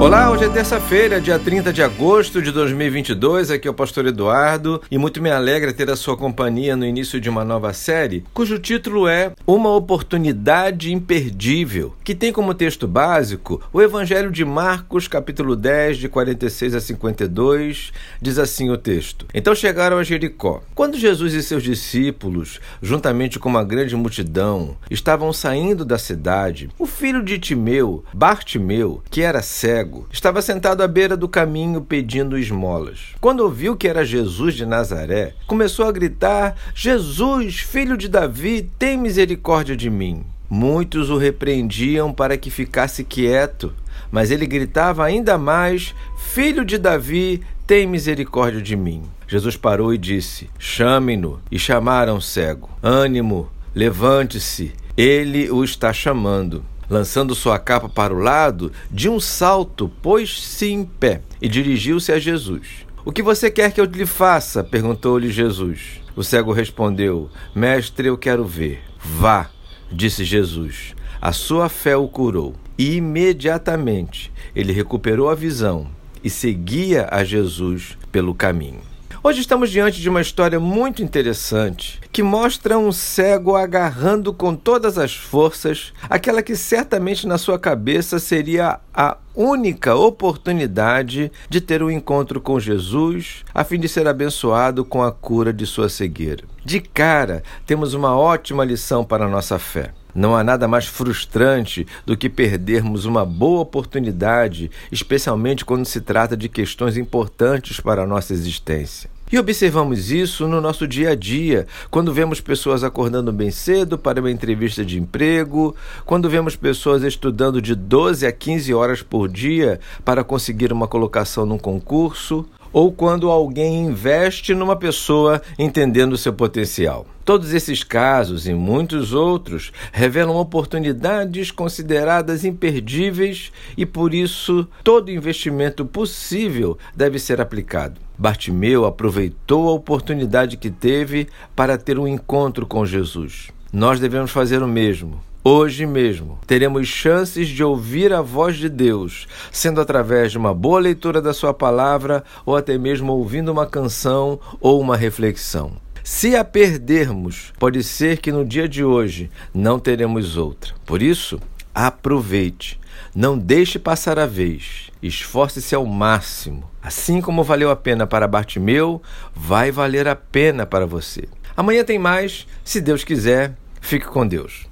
Olá, hoje é terça-feira, dia 30 de agosto de 2022. Aqui é o Pastor Eduardo e muito me alegra ter a sua companhia no início de uma nova série, cujo título é Uma Oportunidade Imperdível, que tem como texto básico o Evangelho de Marcos, capítulo 10, de 46 a 52. Diz assim o texto: Então chegaram a Jericó. Quando Jesus e seus discípulos, juntamente com uma grande multidão, estavam saindo da cidade, o filho de Timeu, Bartimeu, que era cego, cego, estava sentado à beira do caminho pedindo esmolas. Quando ouviu que era Jesus de Nazaré, começou a gritar: Jesus, filho de Davi, tem misericórdia de mim. Muitos o repreendiam para que ficasse quieto, mas ele gritava ainda mais: Filho de Davi, tem misericórdia de mim. Jesus parou e disse: Chame-no. E chamaram o cego: Ânimo, levante-se, ele o está chamando. Lançando sua capa para o lado, de um salto pôs-se em pé e dirigiu-se a Jesus. O que você quer que eu lhe faça? perguntou-lhe Jesus. O cego respondeu: Mestre, eu quero ver. Vá, disse Jesus. A sua fé o curou. E imediatamente ele recuperou a visão e seguia a Jesus pelo caminho. Hoje estamos diante de uma história muito interessante que mostra um cego agarrando com todas as forças aquela que certamente na sua cabeça seria a única oportunidade de ter um encontro com Jesus, a fim de ser abençoado com a cura de sua cegueira. De cara, temos uma ótima lição para a nossa fé. Não há nada mais frustrante do que perdermos uma boa oportunidade, especialmente quando se trata de questões importantes para a nossa existência. E observamos isso no nosso dia a dia, quando vemos pessoas acordando bem cedo para uma entrevista de emprego, quando vemos pessoas estudando de 12 a 15 horas por dia para conseguir uma colocação num concurso, ou quando alguém investe numa pessoa entendendo seu potencial. Todos esses casos e muitos outros revelam oportunidades consideradas imperdíveis e por isso todo investimento possível deve ser aplicado. Bartimeu aproveitou a oportunidade que teve para ter um encontro com Jesus. Nós devemos fazer o mesmo. Hoje mesmo teremos chances de ouvir a voz de Deus, sendo através de uma boa leitura da Sua palavra ou até mesmo ouvindo uma canção ou uma reflexão. Se a perdermos, pode ser que no dia de hoje não teremos outra. Por isso, aproveite. Não deixe passar a vez. Esforce-se ao máximo. Assim como valeu a pena para Bartimeu, vai valer a pena para você. Amanhã tem mais, se Deus quiser. Fique com Deus.